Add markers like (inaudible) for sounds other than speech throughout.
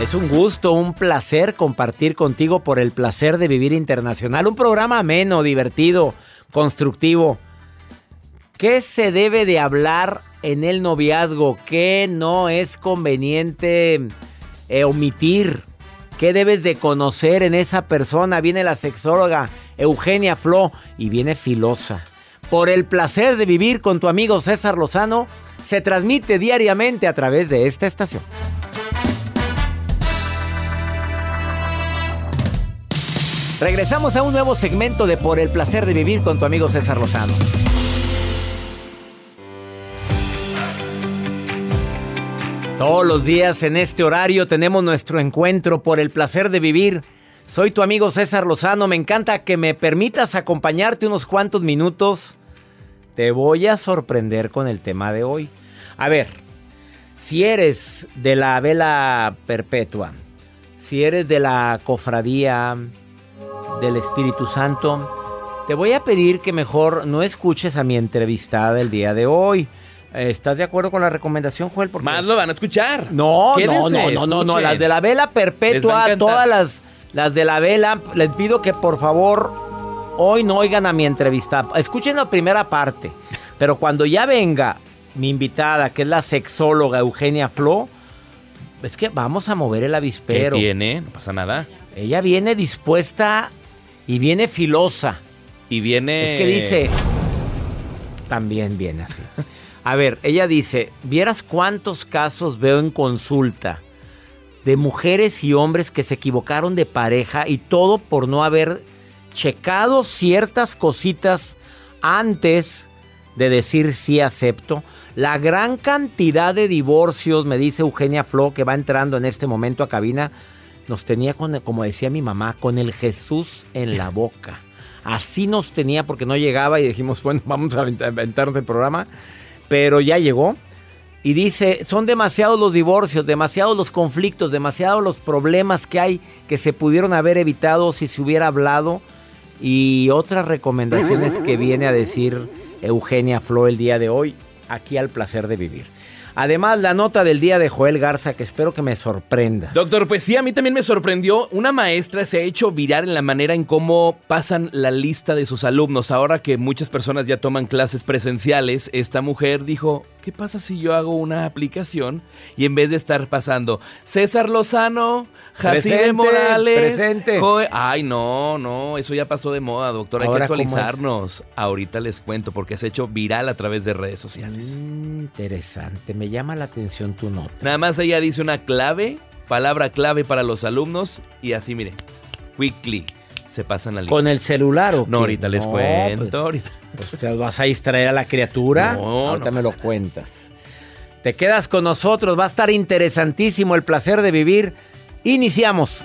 Es un gusto, un placer compartir contigo por el placer de vivir internacional. Un programa ameno, divertido, constructivo. ¿Qué se debe de hablar en el noviazgo? ¿Qué no es conveniente eh, omitir? ¿Qué debes de conocer en esa persona? Viene la sexóloga Eugenia Flo y viene filosa. Por el placer de vivir con tu amigo César Lozano, se transmite diariamente a través de esta estación. Regresamos a un nuevo segmento de Por el placer de vivir con tu amigo César Lozano. Todos los días en este horario tenemos nuestro encuentro por el placer de vivir. Soy tu amigo César Lozano, me encanta que me permitas acompañarte unos cuantos minutos. Te voy a sorprender con el tema de hoy. A ver, si eres de la vela perpetua, si eres de la cofradía del Espíritu Santo, te voy a pedir que mejor no escuches a mi entrevistada del día de hoy. ¿Estás de acuerdo con la recomendación, Joel? Porque... Más lo van a escuchar. No, no, Quédense, no, no, no, no, las de la vela perpetua, todas las, las de la vela, les pido que por favor hoy no oigan a mi entrevista. Escuchen la primera parte, pero cuando ya venga mi invitada, que es la sexóloga Eugenia Flo, es que vamos a mover el ¿Qué avispero. tiene? No pasa nada. Ella viene dispuesta y viene filosa. Y viene. Es que dice. También viene así. A ver, ella dice: ¿Vieras cuántos casos veo en consulta de mujeres y hombres que se equivocaron de pareja y todo por no haber checado ciertas cositas antes de decir sí acepto? La gran cantidad de divorcios, me dice Eugenia Flo, que va entrando en este momento a cabina, nos tenía como decía mi mamá, con el Jesús en la boca. Así nos tenía porque no llegaba y dijimos, bueno, vamos a aventarnos el programa. Pero ya llegó. Y dice, son demasiados los divorcios, demasiados los conflictos, demasiados los problemas que hay que se pudieron haber evitado si se hubiera hablado. Y otras recomendaciones que viene a decir Eugenia Flo el día de hoy, aquí al placer de vivir. Además, la nota del día de Joel Garza, que espero que me sorprendas. Doctor, pues sí, a mí también me sorprendió. Una maestra se ha hecho viral en la manera en cómo pasan la lista de sus alumnos. Ahora que muchas personas ya toman clases presenciales, esta mujer dijo, ¿qué pasa si yo hago una aplicación y en vez de estar pasando César Lozano, Presente, Morales, presente. Joe-" Ay, no, no, eso ya pasó de moda, doctor. Hay Ahora, que actualizarnos. Ahorita les cuento porque se ha hecho viral a través de redes sociales. Mm, interesante, me llama la atención tu nota. Nada más ella dice una clave, palabra clave para los alumnos y así, mire, quickly se pasan la lista. ¿Con el celular o qué? No, ahorita les No, cuento, pues- ahorita. Pues te vas a distraer a la criatura. No, Ahorita no me lo nada. cuentas. Te quedas con nosotros. Va a estar interesantísimo el placer de vivir. Iniciamos.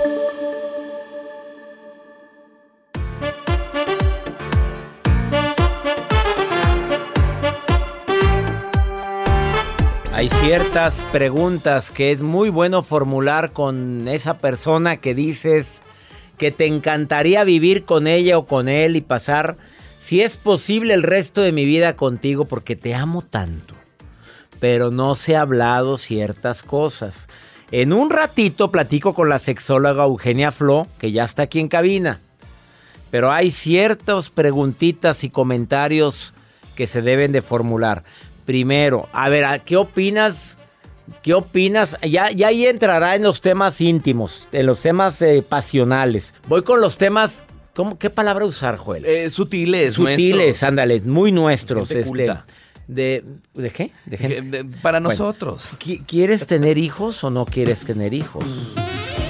Ciertas preguntas que es muy bueno formular con esa persona que dices que te encantaría vivir con ella o con él y pasar, si es posible, el resto de mi vida contigo porque te amo tanto. Pero no se ha hablado ciertas cosas. En un ratito platico con la sexóloga Eugenia Flo, que ya está aquí en cabina. Pero hay ciertas preguntitas y comentarios que se deben de formular. Primero, a ver, ¿qué opinas? ¿Qué opinas? Ya, ya ahí entrará en los temas íntimos, en los temas eh, pasionales. Voy con los temas. ¿cómo, ¿Qué palabra usar, Joel? Eh, sutiles. Sutiles, nuestros. ándale, muy nuestros. Gente Este, culta. de, ¿De qué? De gente- de- Para Bueno. nosotros. ¿Qui- ¿Quieres tener hijos o no quieres tener hijos?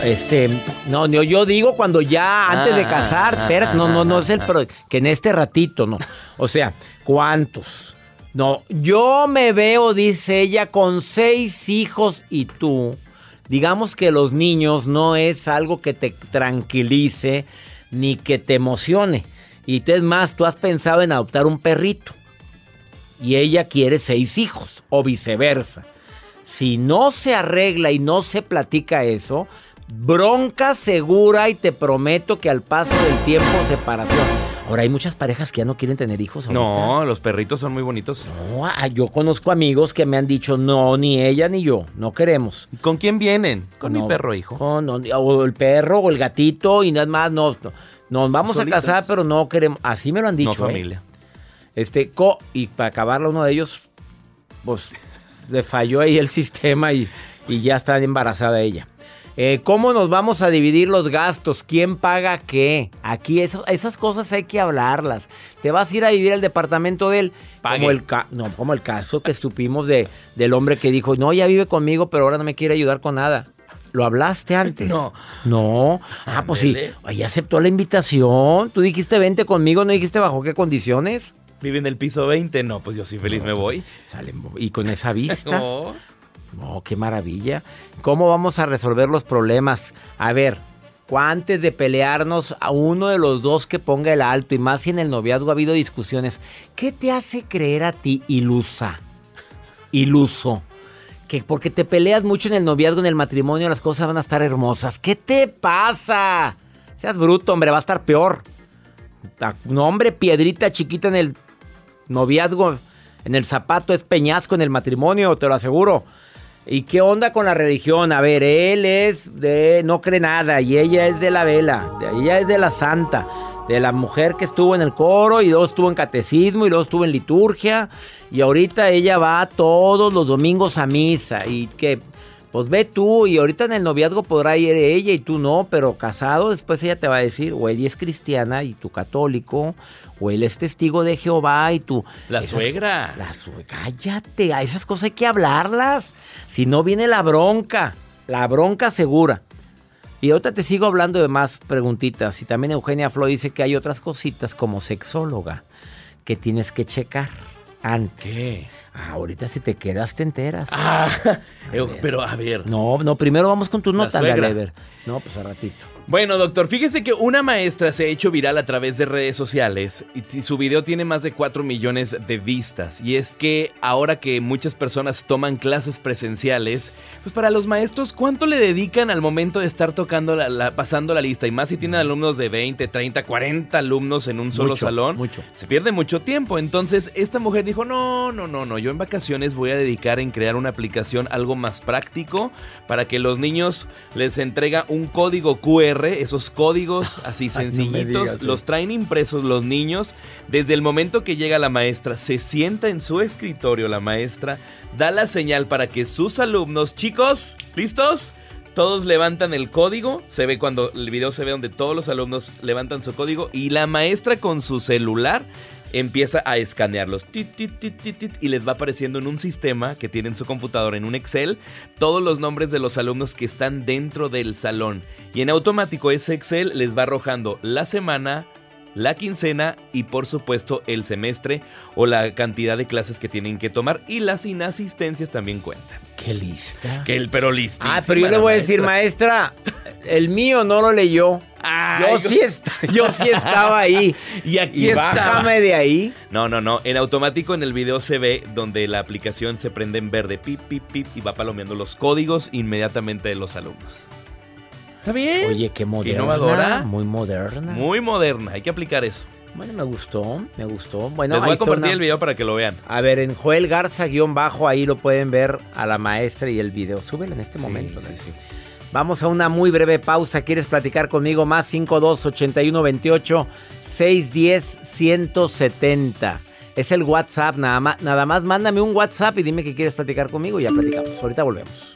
Este, no, no, yo digo cuando ya antes de Ah, casar, ah, no, no, no es el ah, pro- que en este ratito, no. O sea, ¿cuántos? No, yo me veo, dice ella, con seis hijos y tú. Digamos que los niños no es algo que te tranquilice ni que te emocione. Y es más, tú has pensado en adoptar un perrito y ella quiere seis hijos o viceversa. Si no se arregla y no se platica eso, bronca segura y te prometo que al paso del tiempo separación. Ahora hay muchas parejas que ya no quieren tener hijos. ahorita. No, los perritos son muy bonitos. No, ah, yo conozco amigos que me han dicho no, ni ella ni yo, no queremos. ¿Con quién vienen? Con No, mi perro, hijo. con- no, o el perro o el gatito y nada más no, no, nos vamos Solitos. a casar, pero no queremos. Así me lo han dicho. no ¿eh? familia. Este, co- y para acabarla uno de ellos, pues le falló ahí el (laughs) sistema y, y ya está embarazada ella. Eh, ¿Cómo nos vamos a dividir los gastos? ¿Quién paga qué? Aquí eso- esas cosas hay que hablarlas. ¿Te vas a ir a vivir al departamento de él? Pague. Como el, no, como el caso que estupimos de, del hombre que dijo, no, ya vive conmigo, pero ahora no me quiere ayudar con nada. ¿Lo hablaste antes? No. No. Ah, pues sí. Ahí aceptó la invitación. Tú dijiste vente conmigo, no dijiste bajo qué condiciones. ¿Vive en el piso 20? No, pues yo sí feliz me voy. Sale, y con esa vista. (laughs) No. No, qué maravilla. ¿Cómo vamos a resolver los problemas? A ver, antes de pelearnos, a uno de los dos que ponga el alto, y más si en el noviazgo ha habido discusiones, ¿qué te hace creer a ti ilusa? Iluso. Que porque te peleas mucho en el noviazgo, en el matrimonio, las cosas van a estar hermosas. ¿Qué te pasa? Seas bruto, hombre, va a estar peor. Ta- No, hombre, piedrita chiquita en el noviazgo, en el zapato es peñasco en el matrimonio, te lo aseguro. ¿Y qué onda con la religión? A ver, él es de no cree nada y ella es de la vela, ella es de la santa, de la mujer que estuvo en el coro y luego estuvo en catecismo y luego estuvo en liturgia y ahorita ella va todos los domingos a misa y que pues ve tú y ahorita en el noviazgo podrá ir ella y tú no, pero casado después ella te va a decir o ella es cristiana y tú católico o él es testigo de Jehová y tú La Esas- suegra. la sue- cállate, a esas cosas hay que hablarlas. Si no viene la bronca, la bronca segura. Y ahorita te sigo hablando de más preguntitas. Y también Eugenia Flo dice que hay otras cositas como sexóloga que tienes que checar antes. ¿Qué? Ah, ahorita si te quedas te enteras. Ah, (laughs) eh, pero a ver. No, no, primero vamos con tu nota. Lever. No, pues a ratito. Bueno, doctor, fíjese que una maestra se ha hecho viral a través de redes sociales y su video tiene más de 4 millones de vistas. Y es que ahora que muchas personas toman clases presenciales, pues para los maestros, ¿cuánto le dedican al momento de estar tocando la, la- pasando la lista? Y más si tienen alumnos de 20, 30, 40 alumnos en un solo Mucho, salón. mucho. Se pierde mucho tiempo. Entonces, esta mujer dijo: No, no, no, no. Yo en vacaciones voy a dedicar en crear una aplicación algo más práctico para que los niños les entrega un código QR. Esos códigos (laughs) así no sencillitos digas los eso. traen impresos los niños. Desde el momento que llega la maestra, se sienta en su escritorio la maestra, da la señal para que sus alumnos, chicos, ¿listos? Todos levantan el código, se ve cuando el video se ve donde todos los alumnos levantan su código y la maestra con su celular empieza a escanearlos y les va apareciendo en un sistema que tiene en su computadora, en un Excel, todos los nombres de los alumnos que están dentro del salón. Y en automático ese Excel les va arrojando la semana, la quincena y por supuesto el semestre o la cantidad de clases que tienen que tomar y las inasistencias también cuentan. Qué lista. Que el pero listísima Ah, pero yo le voy a decir, maestra. el mío no lo leyó. Yo sí, est- yo sí estaba ahí. (laughs) Y aquí Y bájame de ahí. No, no, no. En automático en el video se ve donde la aplicación se prende en verde, pip, pip, pip, y va palomeando los códigos inmediatamente de los alumnos. ¿Está bien? Oye, qué moderna. innovadora. Muy moderna. Muy moderna, hay que aplicar eso. Bueno, me gustó, me gustó. Bueno, Les voy a compartir una- el video para que lo vean. A ver, en Joel Garza guion bajo, ahí lo pueden ver a la maestra y el video. Súbelo en este momento. Sí, sí. Vamos a una muy breve pausa. ¿Quieres platicar conmigo? Más 52 81 28 610 170. Es el WhatsApp, nada más, nada más mándame un WhatsApp y dime que quieres platicar conmigo y ya platicamos. Ahorita volvemos.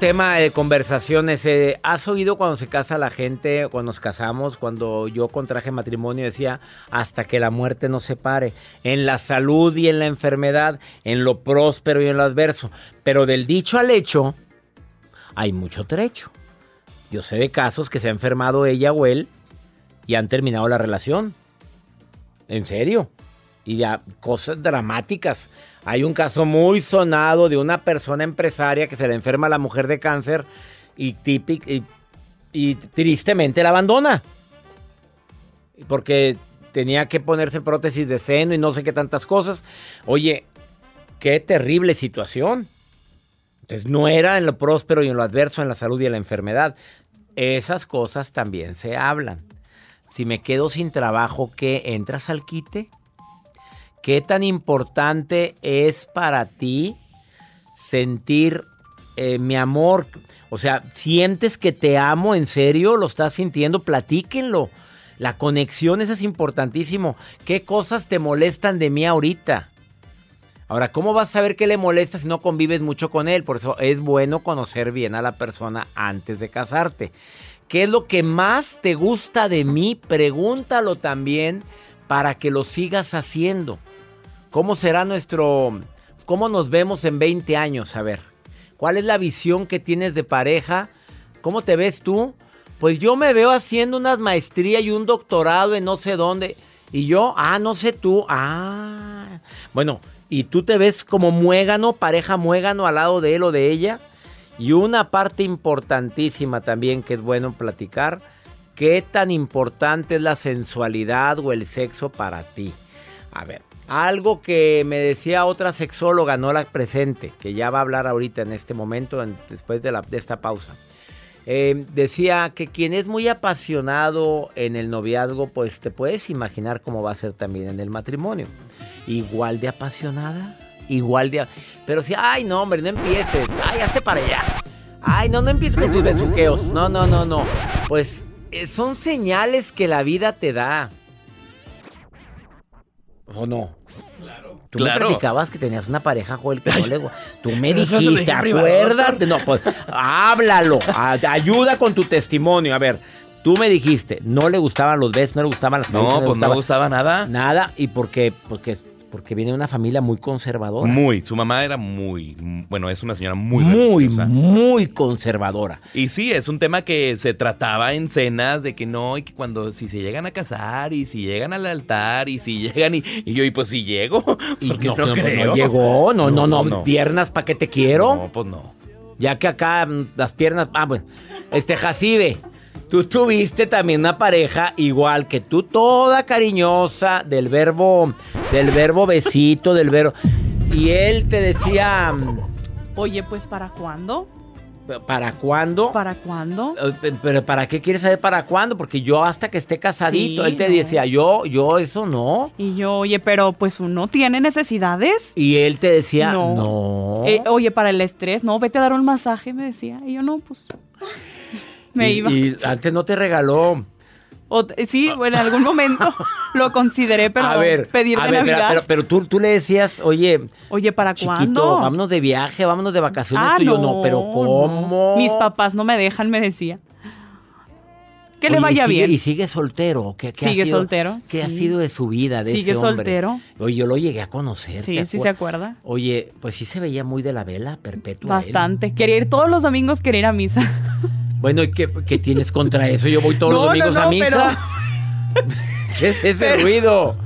Tema de conversaciones. eh, ¿Has oído cuando se casa la gente, cuando nos casamos, cuando yo contraje matrimonio, decía, hasta que la muerte nos separe? En la salud y en la enfermedad, en lo próspero y en lo adverso. Pero del dicho al hecho, hay mucho trecho. Yo sé de casos que se ha enfermado ella o él y han terminado la relación. En serio. Y ya cosas dramáticas. Hay un caso muy sonado de una persona empresaria que se le enferma a la mujer de cáncer y, típic- y, tristemente la abandona. Porque tenía que ponerse prótesis de seno y no sé qué tantas cosas. Oye, qué terrible situación. Entonces no era en lo próspero y en lo adverso, en la salud y en la enfermedad. Esas cosas también se hablan. Si me quedo sin trabajo, ¿qué? ¿Entras al quite? ¿Qué tan importante es para ti sentir eh, mi amor? O sea, ¿sientes que te amo en serio? ¿Lo estás sintiendo? Platíquenlo. La conexión, eso es importantísimo. ¿Qué cosas te molestan de mí ahorita? Ahora, ¿cómo vas a saber qué le molesta si no convives mucho con él? Por eso es bueno conocer bien a la persona antes de casarte. ¿Qué es lo que más te gusta de mí? Pregúntalo también para que lo sigas haciendo. ¿Cómo será nuestro... ¿Cómo nos vemos en 20 años? A ver, ¿cuál es la visión que tienes de pareja? ¿Cómo te ves tú? Pues yo me veo haciendo una maestría y un doctorado en no sé dónde. Y yo, ah, no sé tú. Ah. Bueno, ¿y tú te ves como muégano, pareja muégano al lado de él o de ella? Y una parte importantísima también que es bueno platicar, ¿qué tan importante es la sensualidad o el sexo para ti? A ver, algo que me decía otra sexóloga, no la presente, que ya va a hablar ahorita en este momento, en- después de esta pausa. Eh, decía que quien es muy apasionado en el noviazgo, pues te puedes imaginar cómo va a ser también en el matrimonio. Igual de apasionada, igual de... Pero si, ay, no, hombre, no empieces, ay, hazte para allá. Ay, no, no empieces con tus besuqueos. No, no, no, no. Pues eh, son señales que la vida te da. ¿O no? Tú Claro. me platicabas que tenías una pareja, Joel, que no le... Tú me dijiste, acuérdate. No, pues, háblalo. ayuda con tu testimonio. A ver, tú me dijiste, no le gustaban los besos, no le gustaban las No, le pues no gustaba gustaba nada. Nada, y porque, porque, porque viene de una familia muy conservadora. Muy. Su mamá era muy. Bueno, es una señora muy. muy, religiosa. muy conservadora. Y sí, es un tema que se trataba en cenas de que no, y que cuando si se llegan a casar y si llegan al altar y si (laughs) llegan y, y yo, y pues si llego, (laughs) porque no, no, no, no creo. llegó, no, no, no, No, no. piernas para que te quiero. No, pues no. Ya que acá mm, las piernas. Ah, bueno. Este, Jacibe, tú tuviste también una pareja igual que tú, toda cariñosa, del verbo, del verbo besito, del verbo. Y él te decía, mm, Oye, pues ¿para cuándo? ¿para cuándo? ¿Para cuándo? Eh, pe- Pero ¿para qué quieres saber para cuándo? Porque yo hasta que esté casadito, Sí, él te no. decía, yo, yo eso no. Y yo, oye, pero pues uno tiene necesidades. Y él te decía, no. No. Eh, oye, para el estrés, no, vete a dar un masaje, me decía. Y yo, no, pues. Me Y- iba. Y antes no te regaló. O- eh, sí, en algún momento (laughs) lo consideré, pero a ver, pedir a de ver, pero, Navidad. pero, pero tú, tú le decías, oye, oye, ¿para chiquito, cuándo? vámonos de viaje, vámonos de vacaciones. Ah, tú y yo no, pero ¿cómo? no. Mis papás no me dejan, me decía. Que le Oye, vaya y sigue- bien. ¿Y sigue soltero? ¿Qué, qué ha Sigue sido- soltero, ¿Qué ha sido de su vida, de Sigue ese hombre? soltero. Oye, yo lo llegué a conocer. Sí, ¿te sí se acuerda. Oye, pues sí se veía muy de la vela perpetua. él. Bastante. Quería ir todos los domingos, quería ir a misa. Bueno, ¿y qué, qué tienes contra eso? Yo voy todos los No, no, domingos a misa. (laughs) ¿Qué es ese pero- ruido?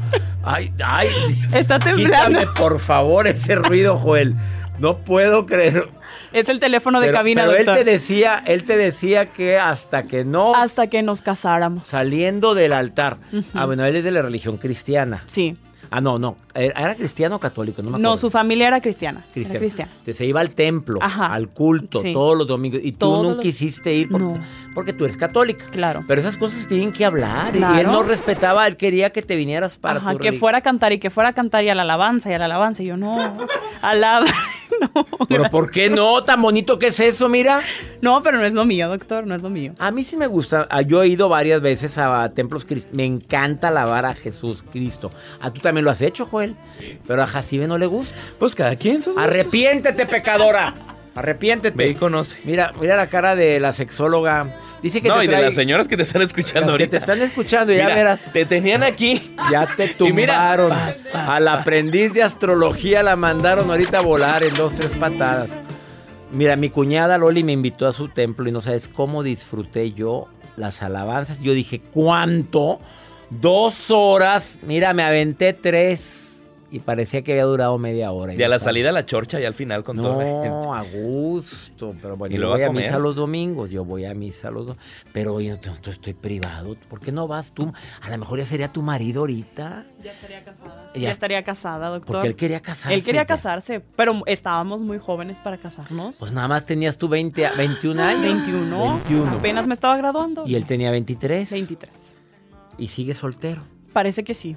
Ay, ay. Está temblando. Quítame, por favor, ese ruido, Joel. No puedo creer. Es el teléfono de pero, cabina, pero él doctor. te decía, él te decía que hasta que no Hasta que nos casáramos. saliendo del altar. Ah, bueno, él es de la religión cristiana. Sí. Ah, no, no. ¿Era era cristiano o católico? No me acuerdo. No, su familia era cristiana. Era cristiana. Entonces, se iba al templo, Ajá. al culto, Sí. todos los domingos. Y tú Todos no los- quisiste ir porque, No. Porque tú eres católica. Claro. Pero esas cosas tienen que hablar. Y Claro. él no respetaba, él quería que te vinieras para Ajá, tu que religión. fuera a cantar y que fuera a cantar y a la alabanza y a la alabanza. Y yo, no, alaba. (laughs) no, Pero ¿por qué no? Tan bonito que es eso, mira. no, pero no es lo mío, doctor, no es lo mío. A mí sí me gusta. Ah, Yo he ido varias veces a, templos cristianos. Me encanta alabar a Jesús Cristo. A tú también lo has hecho, Joel. Pero a Jacibe no le gusta. Pues cada quien sus gustos. Arrepiéntete, pecadora. Arrepiéntete. Ve y conoce. Mira, mira la cara de la sexóloga. Dice que no, te y de las señoras que te están escuchando las que ahorita. te están escuchando, ya Mira, verás. Te tenían aquí. Ya te Y mira, tumbaron. paz, paz, Al aprendiz de astrología la mandaron ahorita a volar en dos, tres patadas. Mira, mi cuñada Loli me invitó a su templo y no sabes cómo disfruté yo las alabanzas. Yo dije, ¿cuánto? Dos horas. Mira, me aventé tres. Y parecía que había durado media hora. Y a no la salida a la chorcha y al final con toda la gente. No, (laughs) a gusto. Pero bueno, Y yo luego voy a a, misa los domingos. Yo voy a misa los domingos. Pero yo no- no estoy privado. ¿Por qué no vas tú? A lo mejor ya sería tu marido ahorita. Ya estaría casada. Ya- Ya, estaría casada, doctor. Porque él quería casarse. Él quería ya. casarse, pero estábamos muy jóvenes para casarnos. Pues nada más tenías tú 20, a- 21 años. 21. 21. Apenas me estaba graduando. Y él tenía 23. 23. Y sigue soltero. Parece que sí.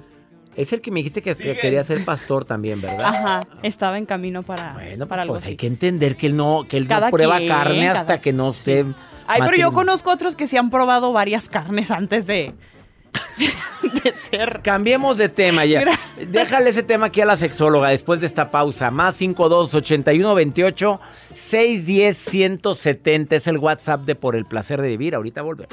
Es el que me dijiste que, que quería ser pastor también, ¿verdad? Ajá, estaba en camino para, Bueno, para algo pues hay así. que entender que él no, que él no Cada prueba quien, carne cada- hasta que no esté. Ay, pero yo conozco otros que sí han probado varias carnes antes de, (laughs) de ser. Cambiemos de tema ya. Mira. Déjale ese tema aquí a la sexóloga después de esta pausa. Más 52 81 28 610 170 es el WhatsApp de Por el placer de vivir. Ahorita volvemos.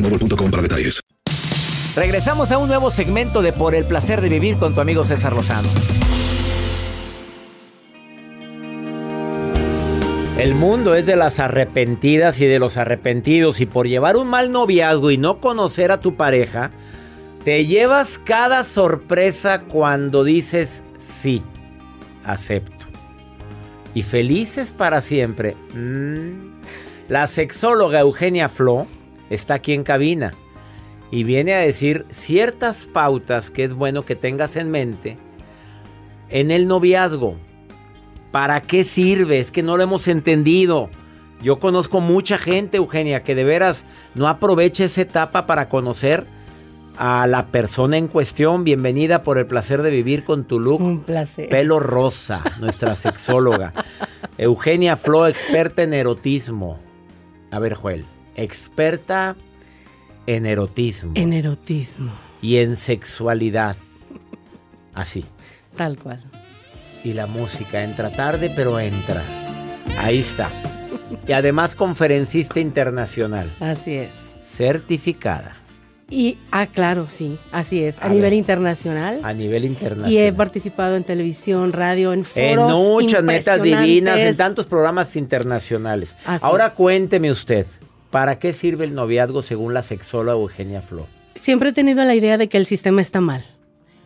Boostmobile.com para detalles. Regresamos a un nuevo segmento de Por el placer de vivir con tu amigo César Lozano. El mundo es de las arrepentidas y de los arrepentidos y por llevar un mal noviazgo y no conocer a tu pareja, te llevas cada sorpresa cuando dices sí, acepto. Y felices para siempre. Mm. La sexóloga Eugenia Flo está aquí en cabina y viene a decir ciertas pautas que es bueno que tengas en mente en el noviazgo. ¿Para qué sirve? Es que no lo hemos entendido. Yo conozco mucha gente, Eugenia, que de veras no aprovecha esa etapa para conocer a la persona en cuestión. Bienvenida por el placer de vivir con tu look. Un placer. Pelo rosa, nuestra sexóloga. (laughs) Eugenia Flo, experta en erotismo. A ver, Joel, experta en erotismo En erotismo. y en sexualidad. Así. Tal cual. Y la música entra tarde, pero entra. Ahí está. Y además conferencista internacional, Así es. certificada Y, ah, claro, sí, así es. A, A nivel ver. internacional. a nivel internacional. Y he participado en televisión, radio, en En foros muchas metas divinas, en tantos programas internacionales. Así Ahora es. cuénteme usted, ¿para qué sirve el noviazgo según la sexóloga Eugenia Flo? Siempre he tenido la idea de que el sistema está mal.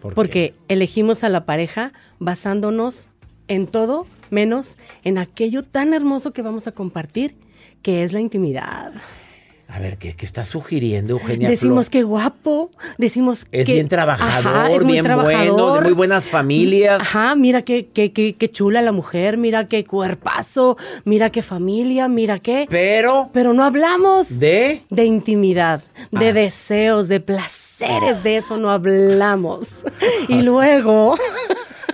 ¿Por qué? Porque elegimos a la pareja basándonos en todo menos en aquello tan hermoso que vamos a compartir, que es la intimidad. A ver, ¿qué, qué está sugiriendo Eugenia Decimos Flo? que guapo, decimos Es que bien trabajador, Ajá, es muy bien bueno, de trabajador. muy buenas familias. Ajá, mira qué, qué, qué, qué chula la mujer, mira qué cuerpazo, mira qué familia, mira qué. Pero, Pero no hablamos ¿de? de intimidad, de Ah. deseos, de placeres, de eso no hablamos. (laughs) Y luego,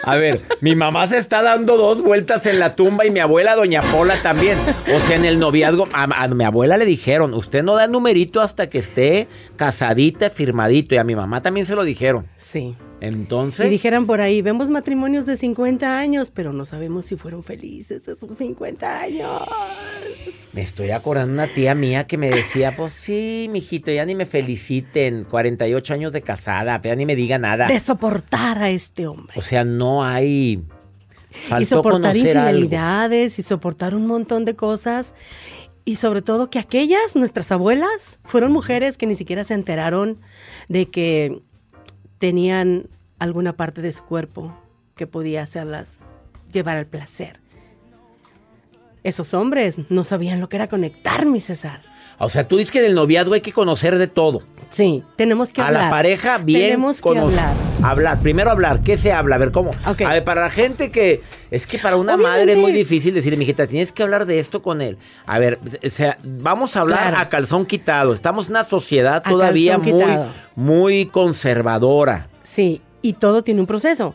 A ver, mi mamá se está dando dos vueltas en la tumba y mi abuela, doña Pola, también. O sea, en el noviazgo, a, mi abuela le dijeron, usted no da numerito hasta que esté casadita, firmadito. Y a mi mamá también se lo dijeron. sí. Entonces, Y dijeran por ahí, vemos matrimonios de 50 años, pero no sabemos si fueron felices esos 50 años. me estoy acordando de una tía mía que me decía, pues sí, mijito, ya ni me feliciten, 48 años de casada, ya ni me diga nada. De soportar a este hombre. O sea, no hay... y Faltó soportar conocer algo. infidelidades y soportar un montón de cosas. Y sobre todo que aquellas, nuestras abuelas, fueron mujeres que ni siquiera se enteraron de que tenían alguna parte de su cuerpo que podía hacerlas llevar al placer. Esos hombres no sabían lo que era conectar, mi César. O sea, tú dices que en el noviazgo hay que conocer de todo. Sí, tenemos que a hablar. la pareja bien Tenemos que conocer. hablar. Hablar, primero hablar, ¿qué se habla? A ver, ¿cómo? Ok. A ver, para la gente que es que para una Obviamente. madre es muy difícil decirle, mijita, tienes que hablar de esto con él. A ver, o sea, vamos a hablar Claro. a calzón quitado. Estamos en una sociedad A todavía muy quitado. muy conservadora. Sí, y todo tiene un proceso.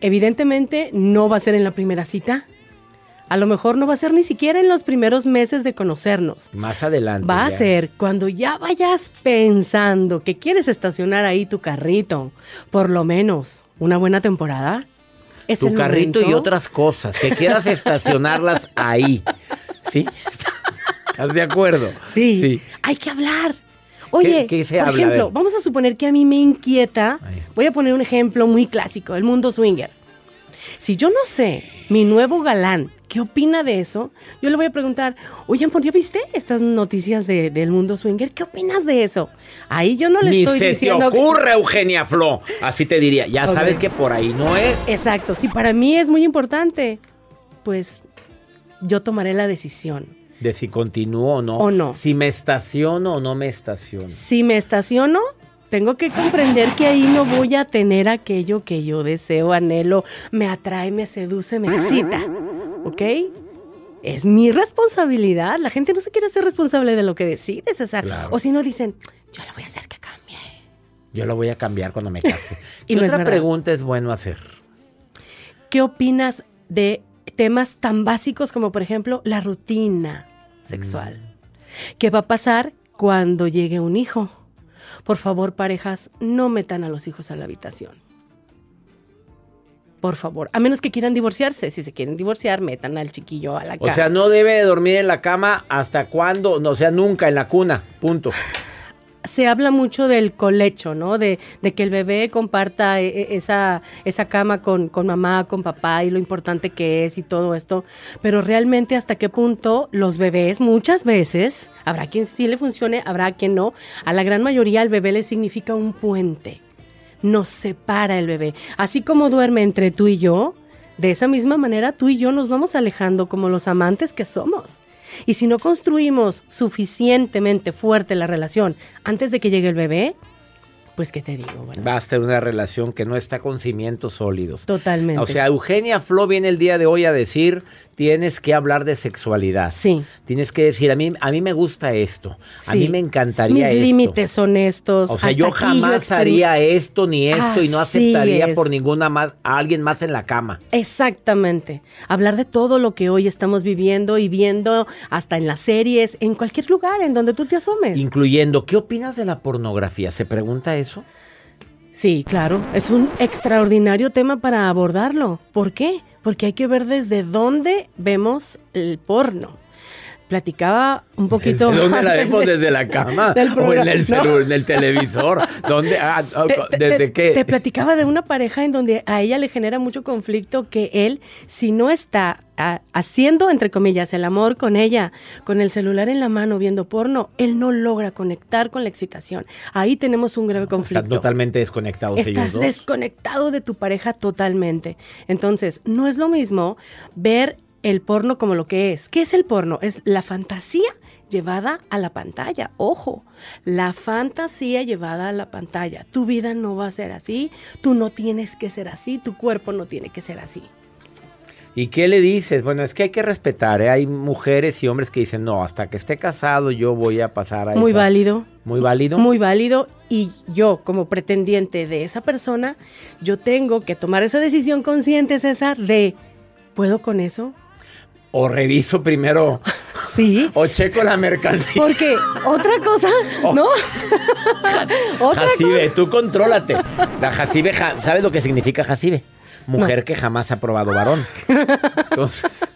Evidentemente no va a ser en la primera cita. A lo mejor no va a ser ni siquiera en los primeros meses de conocernos. Más adelante. Va a ser cuando ya vayas pensando que quieres estacionar ahí tu carrito, por lo menos una buena temporada. Es tu carrito y otras cosas, que quieras estacionarlas (laughs) ahí. ¿Sí? ¿Estás de acuerdo? Sí, Sí. hay que hablar. Oye, ¿Qué- qué se por habla? Ejemplo, vamos a suponer que a mí me inquieta. Voy a poner un ejemplo muy clásico, el mundo swinger. Si yo no sé, mi nuevo galán, ¿qué opina de eso? Yo le voy a preguntar, oye, amor, ¿ya viste estas noticias de- del mundo swinger? ¿Qué opinas de eso? Ahí yo no le Ni estoy se te diciendo... que- ocurre, Eugenia Flo. Así te diría. Ya sabes que por ahí no es. Exacto, si para mí es muy importante, pues yo tomaré la decisión. De si continúo o no. O no. Si me estaciono o no me estaciono. Si me estaciono, tengo que comprender que ahí no voy a tener aquello que yo deseo, anhelo, me atrae, me seduce, me excita. ¿Ok? Es mi responsabilidad. La gente no se quiere hacer responsable de lo que decide, César. Claro. O si no dicen, yo le voy a hacer que cambie. Yo lo voy a cambiar cuando me case. (laughs) Y ¿Qué no otra pregunta es bueno hacer? ¿Qué opinas de temas tan básicos como, por ejemplo, la rutina sexual? ¿Qué va a pasar cuando llegue un hijo? Por favor, parejas, no metan a los hijos a la habitación. Por favor, a menos que quieran divorciarse. Si se quieren divorciar, metan al chiquillo a la O cama. sea, no debe de dormir en la cama hasta cuándo, no, o sea, nunca en la cuna, punto. se habla mucho del colecho, ¿no? De, de que el bebé comparta eh, eh, esa, esa cama con, con mamá, con papá y lo importante que es y todo esto. Pero realmente hasta qué punto los bebés muchas veces, habrá quien sí le funcione, habrá quien no, a la gran mayoría el bebé le significa un puente. Nos separa el bebé. Así como duerme entre tú y yo, de esa misma manera tú y yo nos vamos alejando como los amantes que somos. Y si no construimos suficientemente fuerte la relación antes de que llegue el bebé, pues qué te digo. Bueno, Va a ser una relación que no está con cimientos sólidos. totalmente. O sea, Eugenia Flo viene el día de hoy a decir, tienes que hablar de sexualidad. Sí. Tienes que decir, a mí, a mí me gusta esto. A Sí. mí me encantaría Mis esto. límites son estos. O sea, hasta yo jamás haría esto ni esto y no aceptaría es. por ninguna más a alguien más en la cama. Exactamente. Hablar de todo lo que hoy estamos viviendo y viendo hasta en las series, en cualquier lugar en donde tú te asomes. Incluyendo, ¿qué opinas de la pornografía? ¿Se pregunta eso? Sí, claro, es un extraordinario tema para abordarlo. ¿Por qué? Porque hay que ver desde dónde vemos el porno. Platicaba un poquito. ¿De dónde la (laughs) vemos? de- ¿Desde la cama? ¿O en el, No. celu- en el televisor? ¿Dónde? Ah, (laughs) Te- ¿Desde te- qué? Te platicaba de una pareja en donde a ella le genera mucho conflicto que él, si no está ah, haciendo, entre comillas, el amor con ella, con el celular en la mano viendo porno, él no logra conectar con la excitación. Ahí tenemos un grave conflicto. Están totalmente desconectados ellos Estás dos. desconectado de tu pareja totalmente. Entonces, no es lo mismo ver el porno como lo que es. ¿Qué es el porno? Es la fantasía llevada a la pantalla. Ojo, la fantasía llevada a la pantalla. Tu vida no va a ser así, tú no tienes que ser así, tu cuerpo no tiene que ser así. ¿Y qué le dices? Bueno, es que hay que respetar. ¿eh? Hay mujeres y hombres que dicen, no, hasta que esté casado yo voy a pasar a Muy esa-". válido. Muy válido. Muy válido y yo como pretendiente de esa persona, yo tengo que tomar esa decisión consciente, César, de, ¿puedo con eso? O reviso primero. (laughs) Sí. O checo la mercancía. Porque otra cosa, (laughs) ¿no? otra Jacibe, tú contrólate. La Jacibe, ja- ¿sabes lo que significa Jacibe? Mujer que jamás ha probado varón. Entonces,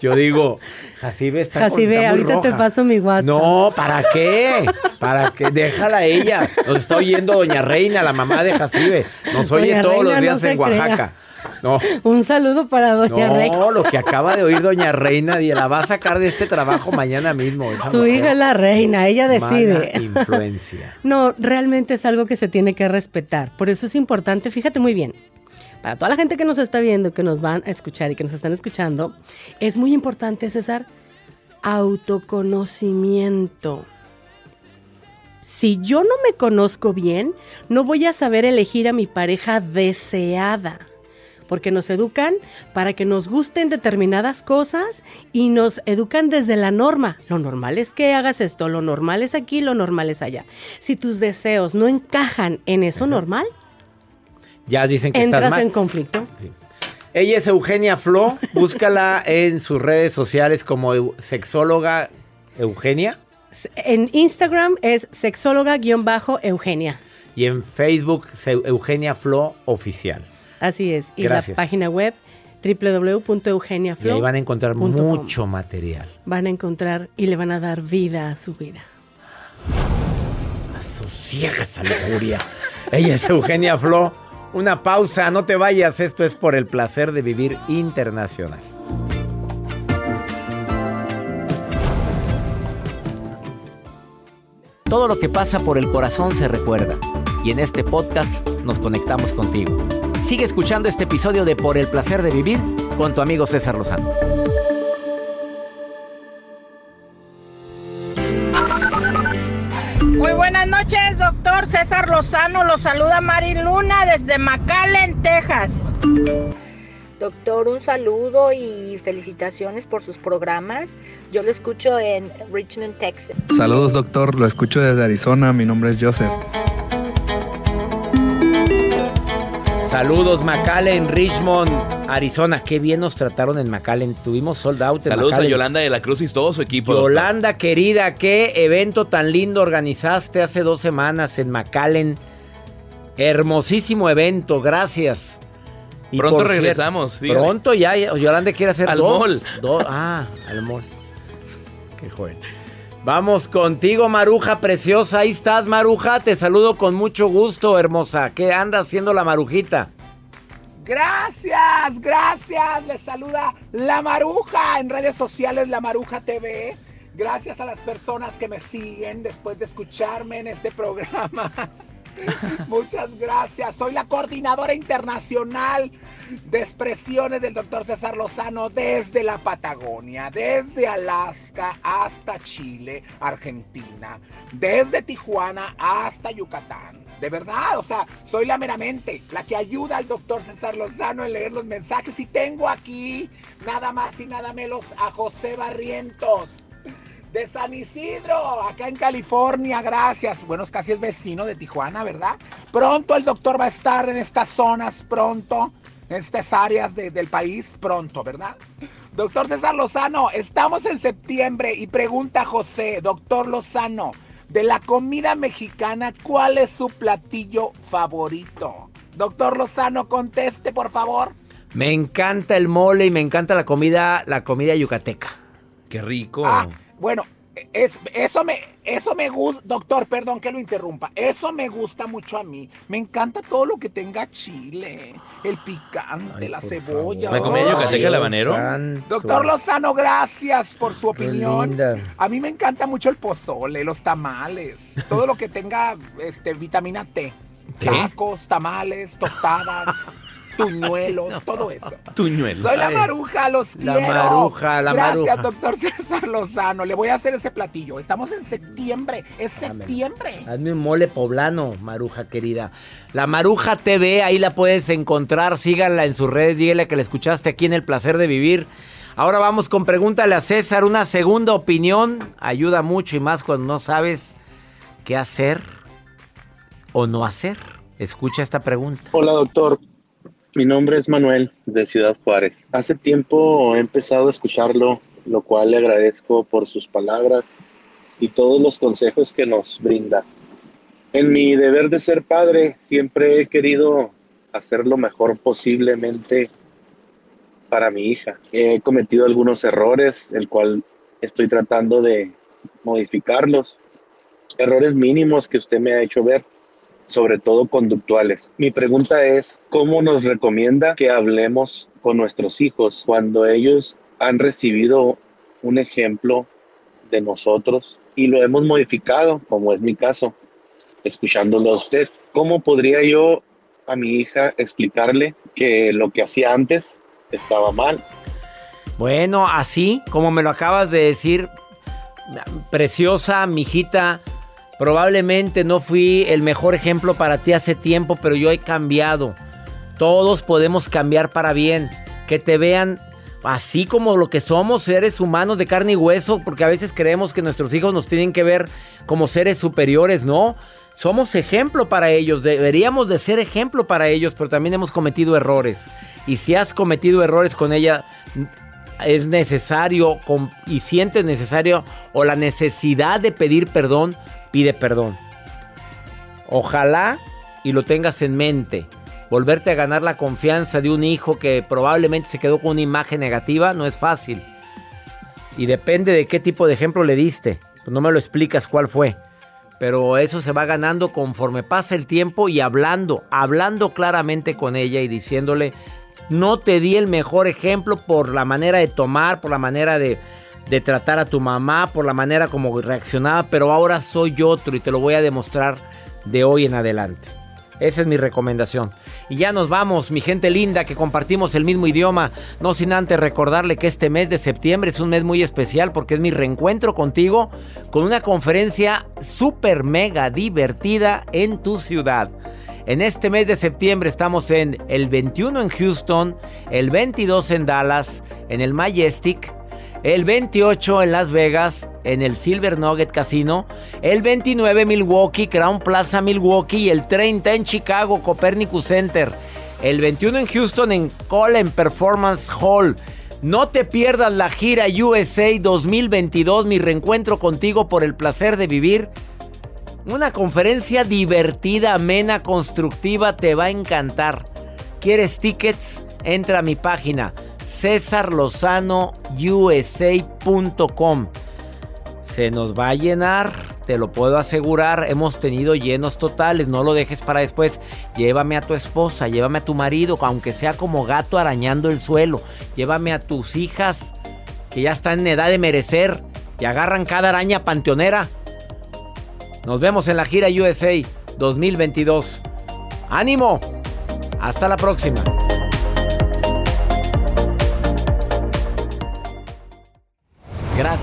yo digo, Jacibe está, Jacibe, está muy ahorita te paso mi WhatsApp. No, ¿para qué? ¿Para qué? Déjala a ella. Nos está oyendo Doña Reina, la mamá de Jacibe. Nos oye Doña todos Reina, los no días en Oaxaca. crea. No, Un saludo para Doña no, Reina. lo que acaba de oír Doña Reina la va a sacar de este trabajo mañana mismo. Su mujer. hija es la reina, ella decide. Mala influencia. (laughs) No, realmente es algo que se tiene que respetar. Por eso es importante, fíjate muy bien, para toda la gente que nos está viendo, que nos van a escuchar y que nos están escuchando, es muy importante, César, autoconocimiento. Si yo no me conozco bien, no voy a saber elegir a mi pareja deseada. Porque nos educan para que nos gusten determinadas cosas y nos educan desde la norma. Lo normal es que hagas esto, lo normal es aquí, lo normal es allá. Si tus deseos no encajan en eso normal, Ya dicen que estás entras mal. en conflicto. Ella es Eugenia Flo. (laughs) Búscala en sus redes sociales como sexóloga Eugenia En Instagram es sexóloga-eugenia. y en Facebook Eugenia Flo Oficial. Así es. Y Gracias. la página web www.eugeniaflo. Y ahí van a encontrar com. mucho material. Van a encontrar y le van a dar vida a su vida. Asosiega esa lujuria. Ella es Eugenia Flo. Una pausa, no te vayas. Esto es por el placer de vivir internacional. Todo lo que pasa por el corazón se recuerda. Y en este podcast nos conectamos contigo. Sigue escuchando este episodio de Por el placer de vivir con tu amigo César Lozano. Muy buenas noches, doctor César Lozano. Lo saluda Mari Luna desde McAllen, Texas. Doctor, un saludo y felicitaciones por sus programas. Yo lo escucho en Richmond, Texas. Saludos doctor, lo escucho desde Arizona, mi nombre es Joseph. Saludos, McAllen, Richmond, Arizona. Qué bien nos trataron en McAllen. Tuvimos sold out en Saludos a. Yolanda de la Cruz y todo su equipo. doctor. Yolanda, querida, qué evento tan lindo organizaste hace dos semanas en McAllen. Hermosísimo evento, gracias. Y Pronto regresamos, dígale. Pronto ya, ya, Yolanda quiere hacer Al dos. mall. dos- ah, al mall. Qué joven. Vamos contigo, Maruja preciosa. Ahí estás, Maruja. Te saludo con mucho gusto, hermosa. ¿Qué anda haciendo la Marujita? Gracias, gracias. Les saluda La Maruja en redes sociales La Maruja TV. Gracias a las personas que me siguen después de escucharme en este programa. (laughs) Muchas gracias. Soy la coordinadora internacional de expresiones del doctor César Lozano desde la Patagonia, desde Alaska hasta Chile, Argentina, desde Tijuana hasta Yucatán. De verdad, o sea, soy la meramente, la que ayuda al doctor César Lozano en leer los mensajes y tengo aquí nada más y nada menos a José Barrientos de San Isidro, acá en California, gracias. Bueno, es casi el vecino de Tijuana, ¿verdad? Pronto el doctor va a estar en estas zonas, pronto, estas áreas del país, pronto, ¿verdad? Doctor César Lozano, estamos en septiembre y pregunta José, doctor Lozano, de la comida mexicana, ¿cuál es su platillo favorito? Doctor Lozano, conteste, por favor. Me encanta el mole y me encanta la comida, la comida yucateca. Qué rico. Ah, bueno, es, eso me, eso me gusta, doctor, perdón que lo interrumpa. Eso me gusta mucho a mí. Me encanta todo lo que tenga chile, el picante, la cebolla. ¿Me comí yucateca el habanero? Doctor Lozano, gracias por su opinión. A mí me encanta mucho el pozole, los tamales, todo lo que tenga este, vitamina T. Tacos, tamales, tostadas. (laughs) Tuñuelos, (laughs) todo eso. Tuñuelos. Soy la maruja, los La quiero. maruja, la Gracias, maruja. doctor César Lozano. Le voy a hacer ese platillo. Estamos en septiembre. Es septiembre. Hazme un mole poblano, Maruja querida. La Maruja TV, ahí la puedes encontrar. Síganla en sus redes. Dígale que la escuchaste aquí en El Placer de Vivir. Ahora vamos con Pregúntale a César. Una segunda opinión ayuda mucho y más cuando no sabes qué hacer o no hacer. Escucha esta pregunta. Hola doctor, mi nombre es Manuel de Ciudad Juárez. Hace tiempo he empezado a escucharlo, lo cual le agradezco por sus palabras y todos los consejos que nos brinda. En mi deber de ser padre siempre he querido hacer lo mejor posiblemente para mi hija. He cometido algunos errores, el cual estoy tratando de modificarlos. Errores mínimos que usted me ha hecho ver sobre todo conductuales. Mi pregunta es, ¿cómo nos recomienda que hablemos con nuestros hijos cuando ellos han recibido un ejemplo de nosotros y lo hemos modificado, como es mi caso, escuchándolo a usted? ¿Cómo podría yo a mi hija explicarle que lo que hacía antes estaba mal? Bueno, así como me lo acabas de decir, preciosa, mijita, probablemente no fui el mejor ejemplo para ti hace tiempo, pero yo he cambiado. Todos podemos cambiar para bien. Que te vean así como lo que somos, seres humanos de carne y hueso, porque a veces creemos que nuestros hijos nos tienen que ver como seres superiores, ¿no? Somos ejemplo para ellos, deberíamos de ser ejemplo para ellos, pero también hemos cometido errores. Y si has cometido errores con ella, es necesario y sientes necesario o la necesidad de pedir perdón, pide perdón. Ojalá y lo tengas en mente. Volverte a ganar la confianza de un hijo que probablemente se quedó con una imagen negativa no es fácil. Y depende de qué tipo de ejemplo le diste. Pues no me lo explicas cuál fue. Pero eso se va ganando conforme pasa el tiempo y hablando, hablando claramente con ella y diciéndole, no te di el mejor ejemplo por la manera de tomar, por la manera de, de tratar a tu mamá, por la manera como reaccionaba, pero ahora soy otro y te lo voy a demostrar de hoy en adelante. Esa es mi recomendación. Y ya nos vamos, mi gente linda, que compartimos el mismo idioma. No sin antes recordarle que este mes de septiembre es un mes muy especial porque es mi reencuentro contigo con una conferencia súper mega divertida en tu ciudad. En este mes de septiembre estamos en el 21 en Houston, el 22 en Dallas, en el Majestic, el 28 en Las Vegas, en el Silver Nugget Casino, el 29 en Milwaukee, Crown Plaza Milwaukee y el 30 en Chicago, Copernicus Center, el 21 en Houston en Colin Performance Hall. No te pierdas la gira USA 2022, mi reencuentro contigo por el placer de vivir. Una conferencia divertida, amena, constructiva, te va a encantar. ¿Quieres tickets? Entra a mi página cesarlozanousa.com se nos va a llenar, te lo puedo asegurar. Hemos tenido llenos totales, no lo dejes para después. Llévame a tu esposa, llévame a tu marido, aunque sea como gato arañando el suelo. Llévame a tus hijas que ya están en edad de merecer y agarran cada araña panteonera. Nos vemos en la gira USA 2022. ¡Ánimo! Hasta la próxima.